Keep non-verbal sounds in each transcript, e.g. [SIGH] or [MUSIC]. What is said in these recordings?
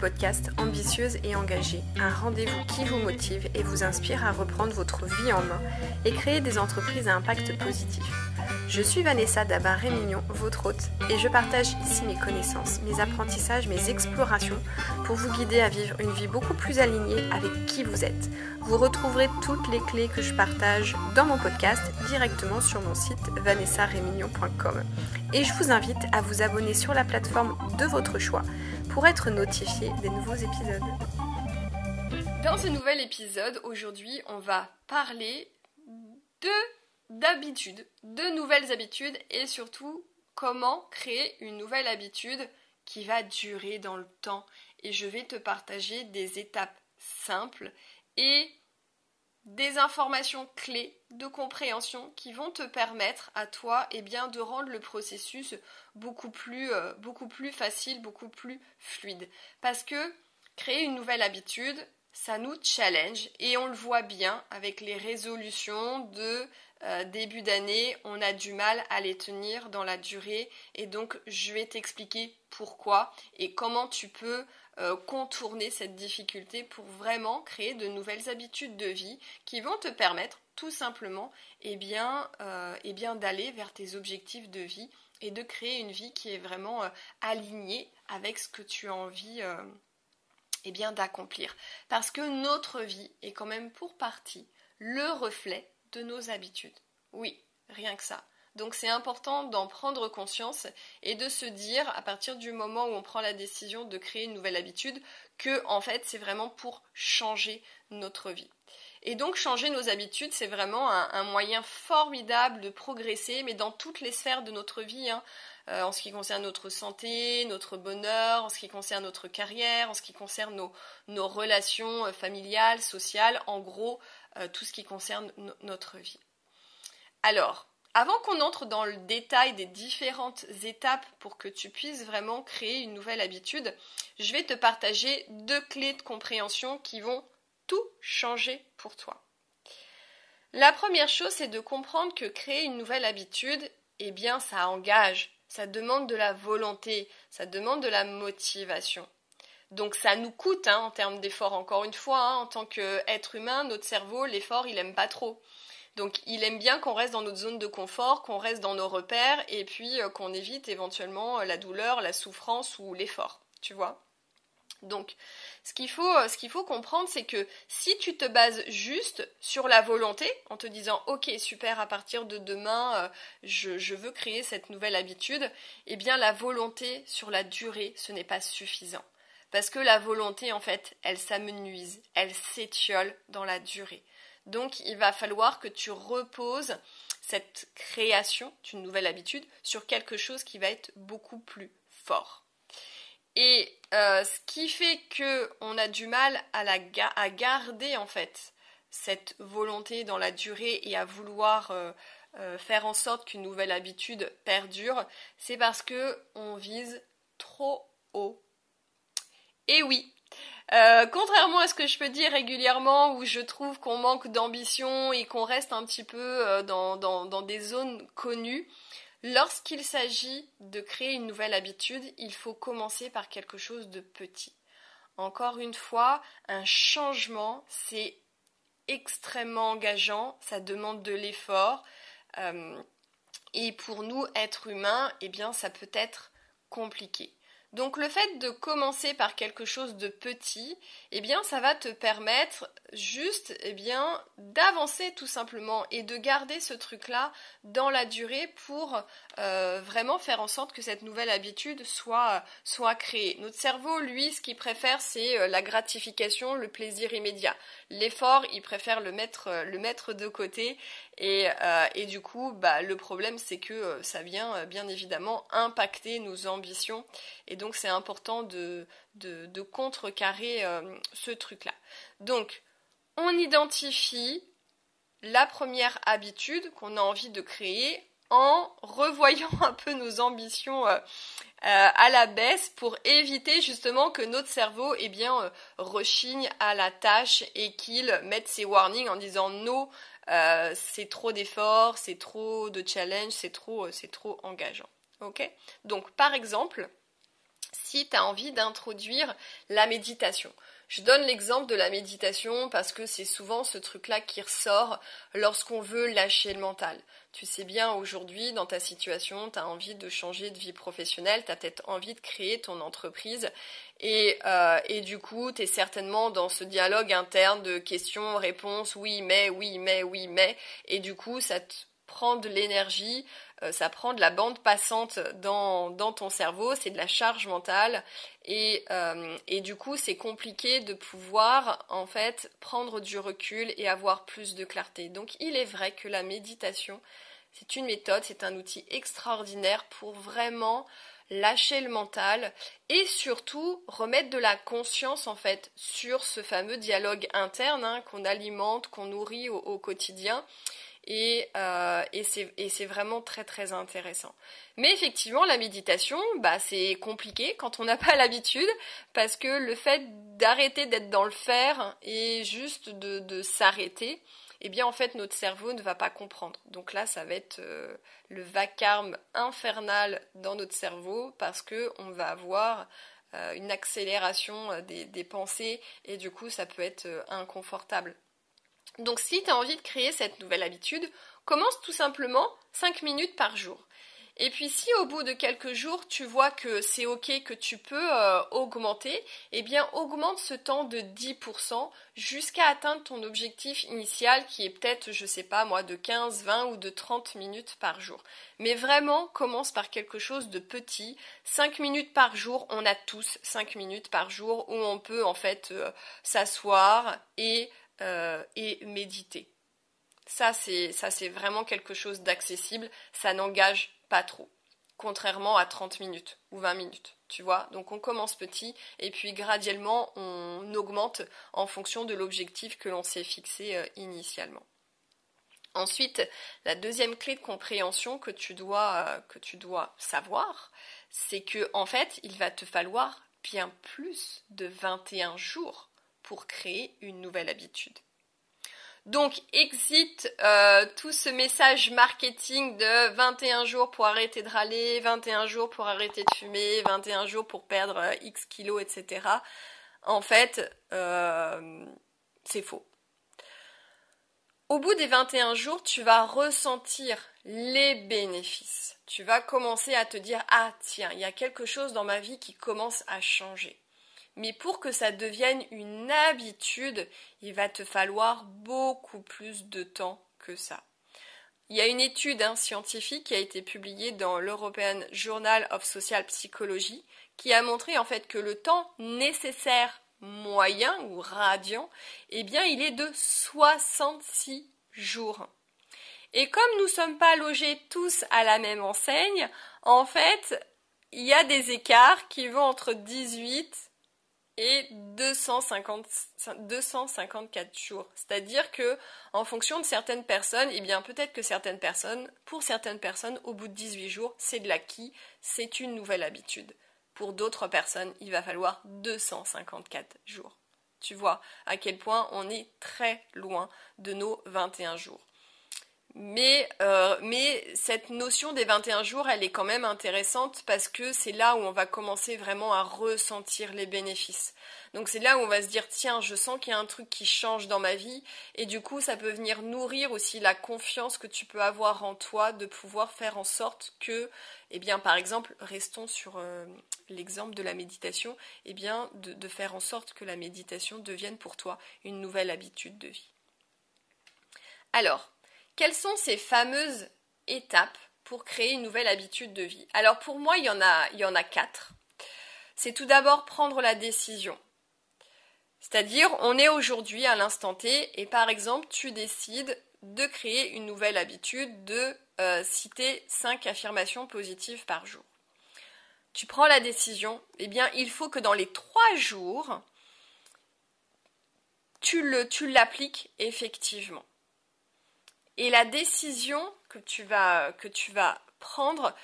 podcast Ambitieuse et engagée, un rendez-vous qui vous motive et vous inspire à reprendre votre vie en main et créer des entreprises à impact positif. Je suis Vanessa Dabar-Rémignon, votre hôte, et je partage ici mes connaissances, mes apprentissages, mes explorations pour vous guider à vivre une vie beaucoup plus alignée avec qui vous êtes. Vous retrouverez toutes les clés que je partage dans mon podcast directement sur mon site vanessarémignon.com. Et je vous invite à vous abonner sur la plateforme de votre choix pour être notifié des nouveaux épisodes. Dans ce nouvel épisode, aujourd'hui, on va parler de d'habitudes, de nouvelles habitudes et surtout comment créer une nouvelle habitude qui va durer dans le temps. Et je vais te partager des étapes simples et des informations clés de compréhension qui vont te permettre à toi eh bien, de rendre le processus beaucoup plus, euh, beaucoup plus facile, beaucoup plus fluide. Parce que créer une nouvelle habitude, ça nous challenge et on le voit bien avec les résolutions de euh, début d'année, on a du mal à les tenir dans la durée. Et donc je vais t'expliquer pourquoi et comment tu peux euh, contourner cette difficulté pour vraiment créer de nouvelles habitudes de vie qui vont te permettre tout simplement eh bien, euh, eh bien d'aller vers tes objectifs de vie et de créer une vie qui est vraiment alignée avec ce que tu as envie eh bien d'accomplir. Parce que notre vie est quand même pour partie le reflet de nos habitudes. Oui, rien que ça. Donc c'est important d'en prendre conscience et de se dire à partir du moment où on prend la décision de créer une nouvelle habitude que en fait c'est vraiment pour changer notre vie. Et donc changer nos habitudes, c'est vraiment un, moyen formidable de progresser, mais dans toutes les sphères de notre vie, hein. euh, en ce qui concerne notre santé, notre bonheur, en ce qui concerne notre carrière, en ce qui concerne nos, relations euh, familiales, sociales, en gros, euh, tout ce qui concerne notre vie. Alors, avant qu'on entre dans le détail des différentes étapes pour que tu puisses vraiment créer une nouvelle habitude, je vais te partager deux clés de compréhension qui vont tout changer pour toi. La première chose, c'est de comprendre que créer une nouvelle habitude, eh bien, ça engage, ça demande de la volonté, ça demande de la motivation. Donc ça nous coûte hein, en termes d'effort. Encore une fois, hein, en tant qu'être humain, notre cerveau, l'effort, il aime pas trop. Donc il aime bien qu'on reste dans notre zone de confort, qu'on reste dans nos repères et puis euh, qu'on évite éventuellement euh, la douleur, la souffrance ou l'effort. Tu vois donc, ce qu'il faut, euh, ce qu'il faut comprendre, c'est que si tu te bases juste sur la volonté, en te disant ok super, à partir de demain, je, je, veux créer cette nouvelle habitude, eh bien la volonté sur la durée, ce n'est pas suffisant. Parce que la volonté, en fait, elle s'amenuise, elle s'étiole dans la durée. Donc, il va falloir que tu reposes cette création d'une nouvelle habitude sur quelque chose qui va être beaucoup plus fort. Et euh, ce qui fait qu'on a du mal à garder en fait cette volonté dans la durée et à vouloir euh, euh, faire en sorte qu'une nouvelle habitude perdure, c'est parce que on vise trop haut et oui, euh, contrairement à ce que je peux dire régulièrement, où je trouve qu'on manque d'ambition et qu'on reste un petit peu euh, dans, des zones connues, lorsqu'il s'agit de créer une nouvelle habitude, il faut commencer par quelque chose de petit. Encore une fois, un changement, c'est extrêmement engageant, ça demande de l'effort. Euh, et pour nous, êtres humains, eh bien, ça peut être compliqué. Donc le fait de commencer par quelque chose de petit, eh bien ça va te permettre juste eh bien d'avancer tout simplement et de garder ce truc là dans la durée pour euh, vraiment faire en sorte que cette nouvelle habitude soit soit créée. Notre cerveau lui ce qu'il préfère c'est euh, la gratification, le plaisir immédiat. L'effort, il préfère le mettre le mettre de côté et, euh, et du coup bah le problème c'est que ça vient bien évidemment impacter nos ambitions et donc c'est important de, contrecarrer euh, ce truc-là. Donc, on identifie la première habitude qu'on a envie de créer en revoyant [LAUGHS] un peu nos ambitions euh, euh, à la baisse pour éviter justement que notre cerveau eh bien rechigne à la tâche et qu'il mette ses warnings en disant non c'est trop d'efforts c'est trop de challenge c'est trop c'est trop engageant ok? Donc par exemple si tu as envie d'introduire la méditation. Je donne l'exemple de la méditation parce que c'est souvent ce truc-là qui ressort lorsqu'on veut lâcher le mental. Tu sais bien aujourd'hui dans ta situation, tu as envie de changer de vie professionnelle, tu as peut-être envie de créer ton entreprise et, euh, et du coup tu es certainement dans ce dialogue interne de questions, réponses, oui mais, oui mais, oui mais et du coup ça te prend de l'énergie, euh, ça prend de la bande passante dans, ton cerveau, c'est de la charge mentale et, euh, et du coup c'est compliqué de pouvoir en fait prendre du recul et avoir plus de clarté. Donc il est vrai que la méditation c'est une méthode, c'est un outil extraordinaire pour vraiment lâcher le mental et surtout remettre de la conscience en fait sur ce fameux dialogue interne hein, qu'on alimente, qu'on nourrit au quotidien euh, et, c'est vraiment très très intéressant. Mais effectivement, la méditation, bah, c'est compliqué quand on n'a pas [LAUGHS] l'habitude, parce que le fait d'arrêter d'être dans le faire et juste de, s'arrêter, eh bien en fait notre cerveau ne va pas comprendre. Donc là, ça va être euh, le vacarme infernal dans notre cerveau, parce qu'on va avoir euh, une accélération des pensées et du coup ça peut être inconfortable. Donc si tu as envie de créer cette nouvelle habitude, commence tout simplement 5 minutes par jour. Et puis si au bout de quelques jours tu vois que c'est ok, que tu peux euh, augmenter, eh bien augmente ce temps de 10% jusqu'à atteindre ton objectif initial qui est peut-être, je sais pas moi, de 15, 20 ou de 30 minutes par jour. Mais vraiment, commence par quelque chose de petit. 5 minutes par jour, on a tous 5 minutes par jour où on peut en fait euh, s'asseoir et euh, et méditer. Ça, c'est, ça, c'est vraiment quelque chose d'accessible. Ça n'engage pas trop. Contrairement à 30 minutes ou 20 minutes. Tu vois Donc on commence petit et puis graduellement on augmente en fonction de l'objectif que l'on s'est fixé euh, initialement. Ensuite, la deuxième clé de compréhension que tu dois, euh, que tu dois savoir, c'est que en fait, il va te falloir bien plus de 21 jours pour créer une nouvelle habitude. Donc, exit euh, tout ce message marketing de 21 jours pour arrêter de râler, 21 jours pour arrêter de fumer, 21 jours pour perdre euh, X kilos, etc. En fait, euh, c'est faux. Au bout des 21 jours, tu vas ressentir les bénéfices. Tu vas commencer à te dire, ah tiens, il y a quelque chose dans ma vie qui commence à changer. Mais pour que ça devienne une habitude, il va te falloir beaucoup plus de temps que ça. Il y a une étude hein, scientifique qui a été publiée dans l'European Journal of Social Psychology qui a montré en fait que le temps nécessaire moyen ou radian, eh bien il est de 66 jours. Et comme nous ne sommes pas logés tous à la même enseigne, en fait, il y a des écarts qui vont entre 18 et 250, 254 jours. C'est-à-dire que, en fonction de certaines personnes, eh bien, peut-être que certaines personnes, pour certaines personnes, au bout de 18 jours, c'est de l'acquis, c'est une nouvelle habitude. Pour d'autres personnes, il va falloir 254 jours. Tu vois à quel point on est très loin de nos 21 jours. Mais, euh, mais cette notion des 21 jours, elle est quand même intéressante parce que c'est là où on va commencer vraiment à ressentir les bénéfices. Donc c'est là où on va se dire tiens, je sens qu'il y a un truc qui change dans ma vie et du coup ça peut venir nourrir aussi la confiance que tu peux avoir en toi de pouvoir faire en sorte que, eh bien par exemple, restons sur euh, l'exemple de la méditation, eh bien de, de faire en sorte que la méditation devienne pour toi une nouvelle habitude de vie. Alors, quelles sont ces fameuses étapes pour créer une nouvelle habitude de vie? Alors pour moi, il y en a, quatre. C'est tout d'abord prendre la décision. C'est-à-dire, on est aujourd'hui à l'instant T et par exemple, tu décides de créer une nouvelle habitude de euh, citer cinq affirmations positives par jour. Tu prends la décision, eh bien, il faut que dans les trois jours, tu l'appliques effectivement. Et la décision que tu vas, que tu vas prendre,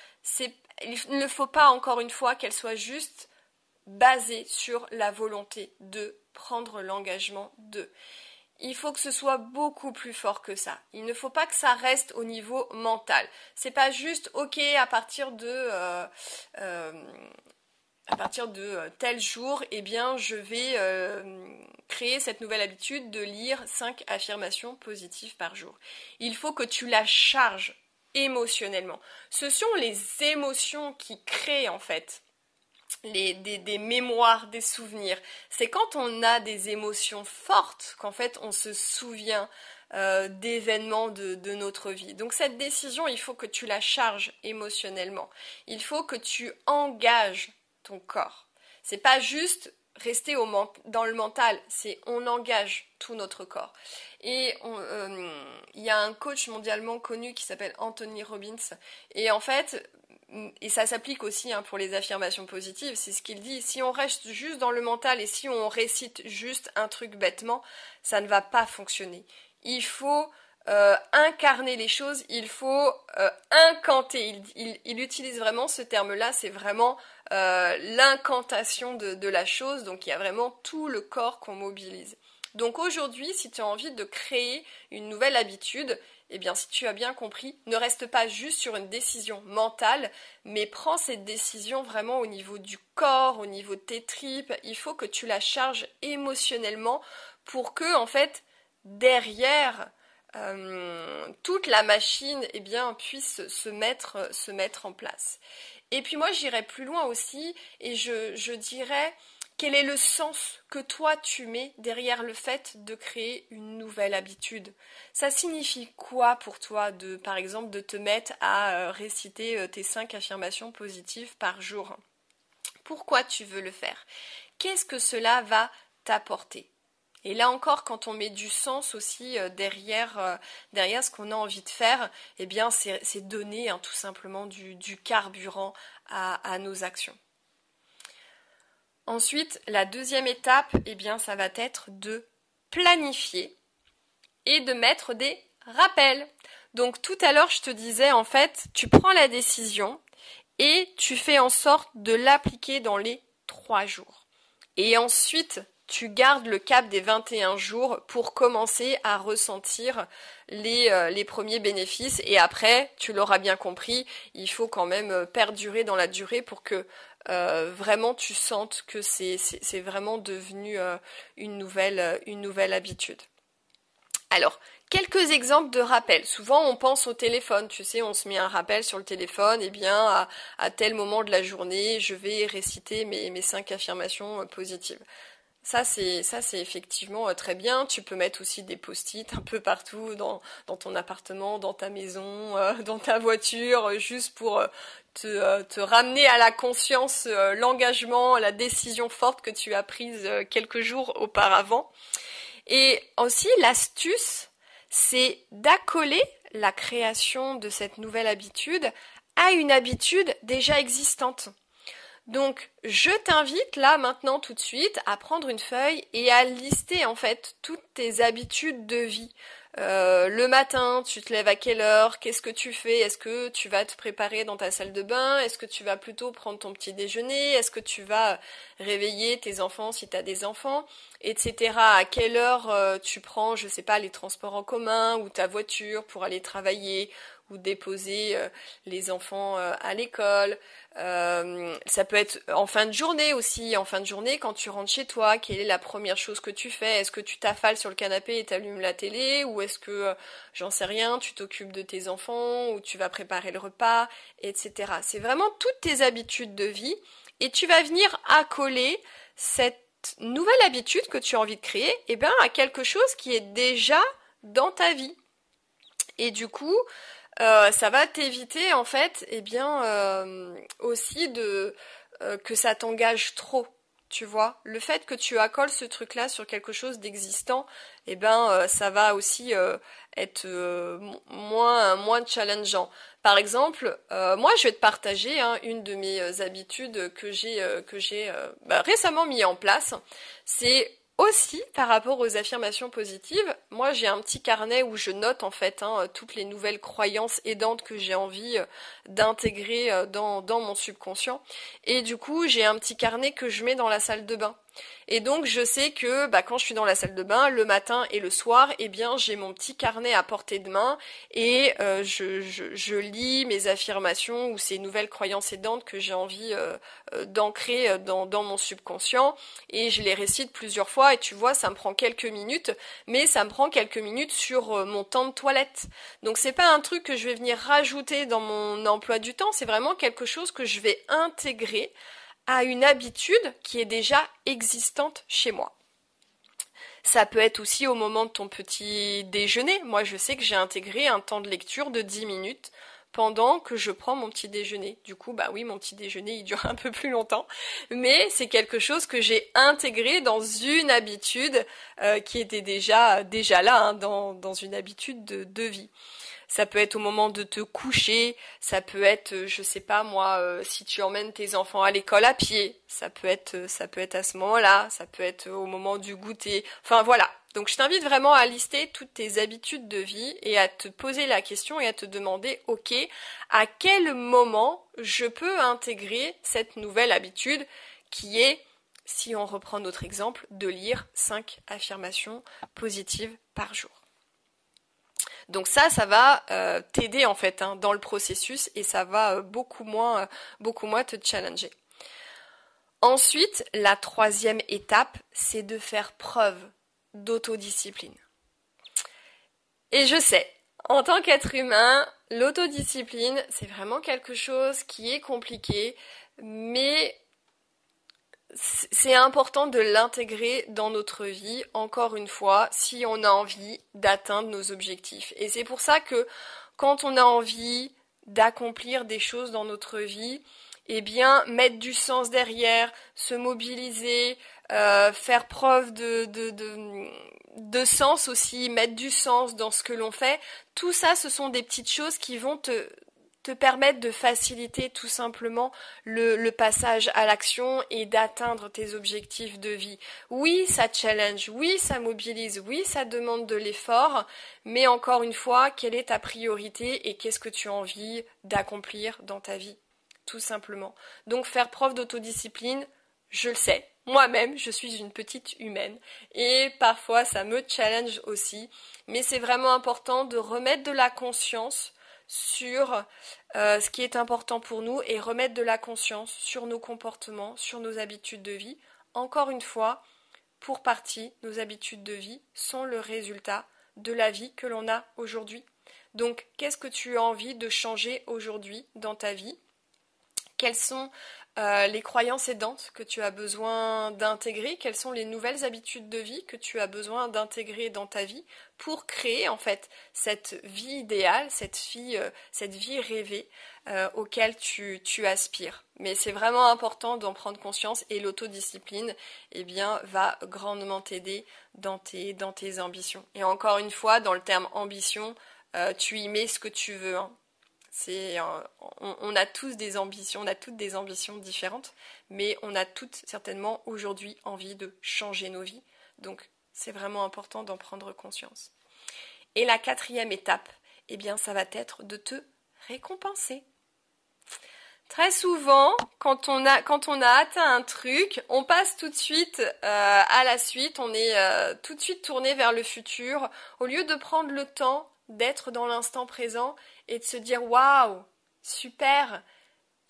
il ne faut pas encore une fois qu'elle soit juste basée sur la volonté de prendre l'engagement de. Il faut que ce soit beaucoup plus fort que ça. Il ne faut pas que ça reste au niveau mental. C'est pas juste ok à partir de euh, euh, à partir de tel jour, eh bien, je vais créer cette nouvelle habitude de lire 5 affirmations positives par jour. Il faut que tu la charges émotionnellement. Ce sont les émotions qui créent en fait des, mémoires, des souvenirs. C'est quand on a des émotions fortes qu'en fait on se souvient euh, d'événements de, de, notre vie. Donc cette décision, il faut que tu la charges émotionnellement. Il faut que tu engages ton corps. C'est pas juste rester au dans le mental, c'est on engage tout notre corps. Et euh, il y a un coach mondialement connu qui s'appelle Anthony Robbins. Et en fait, et ça s'applique aussi hein, pour les affirmations positives, c'est ce qu'il dit, si on reste juste dans le mental et si on récite juste un truc bêtement, ça ne va pas fonctionner. Il faut euh, incarner les choses, il faut euh, incanter. Il, utilise vraiment ce terme-là, c'est vraiment l'incantation de, la chose, donc il y a vraiment tout le corps qu'on mobilise. Donc aujourd'hui, si tu as envie de créer une nouvelle habitude, eh bien si tu as bien compris, ne reste pas juste sur une décision mentale, mais prends cette décision vraiment au niveau du corps, au niveau de tes tripes, il faut que tu la charges émotionnellement pour que en fait derrière euh, toute la machine eh puisse se mettre en place. Et puis moi j'irais plus loin aussi et je, je dirais quel est le sens que toi tu mets derrière le fait de créer une nouvelle habitude? Ça signifie quoi pour toi de, par exemple, de te mettre à euh, réciter euh, tes cinq affirmations positives par jour? Pourquoi tu veux le faire? Qu'est-ce que cela va t'apporter? Et là encore, quand on met du sens aussi euh, derrière, euh, derrière ce qu'on a envie de faire, eh bien, c'est donner hein, tout simplement du, carburant à, nos actions. Ensuite, la deuxième étape, eh bien, ça va être de planifier et de mettre des rappels. Donc tout à l'heure, je te disais, en fait, tu prends la décision et tu fais en sorte de l'appliquer dans les trois jours. Et ensuite, tu gardes le cap des 21 jours pour commencer à ressentir les, euh, les premiers bénéfices. Et après, tu l'auras bien compris, il faut quand même euh, perdurer dans la durée pour que euh, vraiment tu sentes que c'est, vraiment devenu une, nouvelle, habitude. Alors, quelques exemples de rappels. Souvent, on pense au téléphone. Tu sais, on se met un rappel sur le téléphone. Eh bien, à, à tel moment de la journée, je vais réciter mes, mes cinq affirmations positives. Ça c'est effectivement euh, très bien. Tu peux mettre aussi des post-it un peu partout dans, dans ton appartement, dans ta maison, euh, [LAUGHS] dans ta voiture, euh, juste pour te, te, ramener à la conscience l'engagement, la décision forte que tu as prise quelques jours auparavant. Et aussi l'astuce, c'est d'accoler la création de cette nouvelle habitude à une habitude déjà existante. Donc, je t'invite là maintenant tout de suite à prendre une feuille et à lister en fait toutes tes habitudes de vie. Euh, le matin, tu te lèves à quelle heure? Qu'est-ce que tu fais? Est-ce que tu vas te préparer dans ta salle de bain? Est-ce que tu vas plutôt prendre ton petit déjeuner? Est-ce que tu vas réveiller tes enfants si tu as des enfants Etc. À quelle heure euh, tu prends, je sais pas, les transports en commun ou ta voiture pour aller travailler ou déposer euh, les enfants euh, à l'école. Ça peut être en fin de journée aussi. En fin de journée, quand tu rentres chez toi, quelle est la première chose que tu fais? Est-ce que tu t'affales sur le canapé et t'allumes la télé? Ou est-ce que, j'en sais rien, tu t'occupes de tes enfants ou tu vas préparer le repas, etc. C'est vraiment toutes tes habitudes de vie et tu vas venir accoler cette nouvelle habitude que tu as envie de créer eh bien, à quelque chose qui est déjà dans ta vie. Et du coup, euh, ça va t'éviter en fait, eh bien euh, aussi de euh, que ça t'engage trop. Tu vois, le fait que tu accoles ce truc-là sur quelque chose d'existant, eh ben, ça va aussi être moins moins challengeant. Par exemple, moi, je vais te partager hein, une de mes habitudes que j'ai que j'ai bah, récemment mis en place. C'est aussi, par rapport aux affirmations positives, moi j'ai un petit carnet où je note en fait hein, toutes les nouvelles croyances aidantes que j'ai envie euh, d'intégrer euh, dans, dans mon subconscient. Et du coup, j'ai un petit carnet que je mets dans la salle de bain. Et donc je sais que bah, quand je suis dans la salle de bain, le matin et le soir, eh bien j'ai mon petit carnet à portée de main et euh, je, lis mes affirmations ou ces nouvelles croyances aidantes que j'ai envie euh, euh, d'ancrer dans, dans mon subconscient et je les récite plusieurs fois et tu vois ça me prend quelques minutes, mais ça me prend quelques minutes sur mon temps de toilette. Donc c'est pas un truc que je vais venir rajouter dans mon emploi du temps, c'est vraiment quelque chose que je vais intégrer à une habitude qui est déjà existante chez moi. Ça peut être aussi au moment de ton petit déjeuner. Moi, je sais que j'ai intégré un temps de lecture de 10 minutes pendant que je prends mon petit déjeuner. Du coup, bah oui, mon petit déjeuner, il dure [LAUGHS] un peu plus longtemps, mais c'est quelque chose que j'ai intégré dans une habitude euh, qui était déjà déjà là, hein, dans, une habitude de, vie. Ça peut être au moment de te coucher, ça peut être, euh, je sais pas moi, euh, si tu emmènes tes enfants à l'école à pied, ça peut être, ça peut être à ce moment-là, ça peut être au moment du goûter. Enfin voilà. Donc je t'invite vraiment à lister toutes tes habitudes de vie et à te poser la question et à te demander, ok, à quel moment je peux intégrer cette nouvelle habitude qui est si on reprend notre exemple, de lire 5 affirmations positives par jour. Donc ça, ça va euh, t'aider en fait hein, dans le processus et ça va euh, beaucoup moins, euh, beaucoup moins te challenger. Ensuite, la troisième étape, c'est de faire preuve d'autodiscipline. Et je sais, en tant qu'être humain, l'autodiscipline, c'est vraiment quelque chose qui est compliqué, mais c'est important de l'intégrer dans notre vie, encore une fois, si on a envie d'atteindre nos objectifs. Et c'est pour ça que quand on a envie d'accomplir des choses dans notre vie, eh bien, mettre du sens derrière, se mobiliser, euh, faire preuve de, de, de, de sens aussi, mettre du sens dans ce que l'on fait, tout ça, ce sont des petites choses qui vont te, te permettre de faciliter tout simplement le, passage à l'action et d'atteindre tes objectifs de vie. Oui, ça challenge, oui, ça mobilise, oui, ça demande de l'effort, mais encore une fois, quelle est ta priorité et qu'est-ce que tu as envie d'accomplir dans ta vie Tout simplement. Donc faire preuve d'autodiscipline, je le sais, moi-même, je suis une petite humaine et parfois ça me challenge aussi, mais c'est vraiment important de remettre de la conscience sur euh, ce qui est important pour nous et remettre de la conscience sur nos comportements, sur nos habitudes de vie. Encore une fois, pour partie, nos habitudes de vie sont le résultat de la vie que l'on a aujourd'hui. Donc, qu'est-ce que tu as envie de changer aujourd'hui dans ta vie? Quelles sont euh, les croyances aidantes que tu as besoin d'intégrer, quelles sont les nouvelles habitudes de vie que tu as besoin d'intégrer dans ta vie pour créer en fait cette vie idéale, cette vie, euh, rêvée euh, auquel tu, aspires. Mais c'est vraiment important d'en prendre conscience et l'autodiscipline eh bien, va grandement t'aider dans tes, dans tes ambitions. Et encore une fois, dans le terme ambition, tu y mets ce que tu veux. Hein. C'est, on, a tous des ambitions, on a toutes des ambitions différentes, mais on a toutes certainement aujourd'hui envie de changer nos vies. Donc c'est vraiment important d'en prendre conscience. Et la quatrième étape, eh bien, ça va être de te récompenser. Très souvent, quand on a, quand on a atteint un truc, on passe tout de suite euh, à la suite, on est euh, tout de suite tourné vers le futur, au lieu de prendre le temps d'être dans l'instant présent et de se dire waouh, super,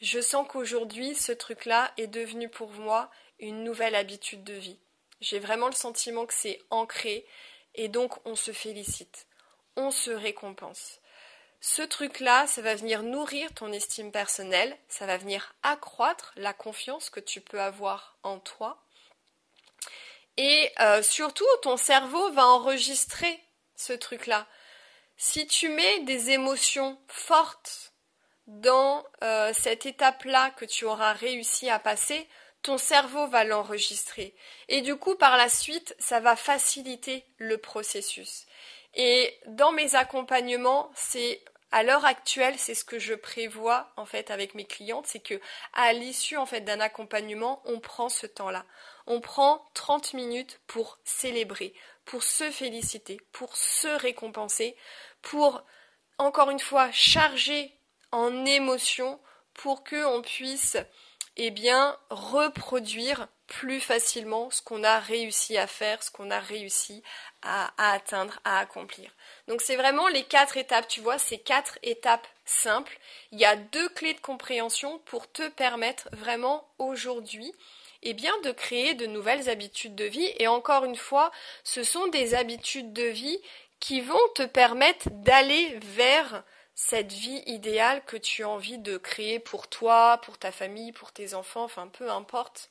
je sens qu'aujourd'hui ce truc-là est devenu pour moi une nouvelle habitude de vie. J'ai vraiment le sentiment que c'est ancré et donc on se félicite, on se récompense. Ce truc-là, ça va venir nourrir ton estime personnelle, ça va venir accroître la confiance que tu peux avoir en toi. Et euh, surtout, ton cerveau va enregistrer ce truc-là. Si tu mets des émotions fortes dans euh, cette étape-là que tu auras réussi à passer, ton cerveau va l'enregistrer. Et du coup, par la suite, ça va faciliter le processus. Et dans mes accompagnements, c'est à l'heure actuelle, c'est ce que je prévois en fait avec mes clientes, c'est que à l'issue en fait d'un accompagnement, on prend ce temps-là. On prend 30 minutes pour célébrer, pour se féliciter, pour se récompenser, pour, encore une fois, charger en émotion pour qu'on puisse, eh bien, reproduire plus facilement ce qu'on a réussi à faire, ce qu'on a réussi à, atteindre, à accomplir. Donc c'est vraiment les quatre étapes, tu vois, ces quatre étapes simples. Il y a deux clés de compréhension pour te permettre vraiment aujourd'hui eh bien de créer de nouvelles habitudes de vie et encore une fois, ce sont des habitudes de vie qui vont te permettre d'aller vers cette vie idéale que tu as envie de créer pour toi, pour ta famille, pour tes enfants, enfin peu importe.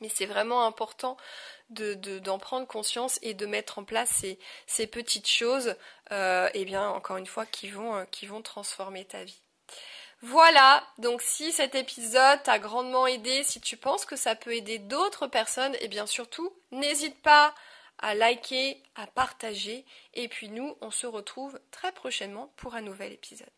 Mais c'est vraiment important d'en de, prendre conscience et de mettre en place ces, petites choses, euh, eh bien, encore une fois, qui vont, euh, qui vont transformer ta vie. Voilà, donc si cet épisode t'a grandement aidé, si tu penses que ça peut aider d'autres personnes, et eh bien surtout, n'hésite pas à liker, à partager, et puis nous, on se retrouve très prochainement pour un nouvel épisode.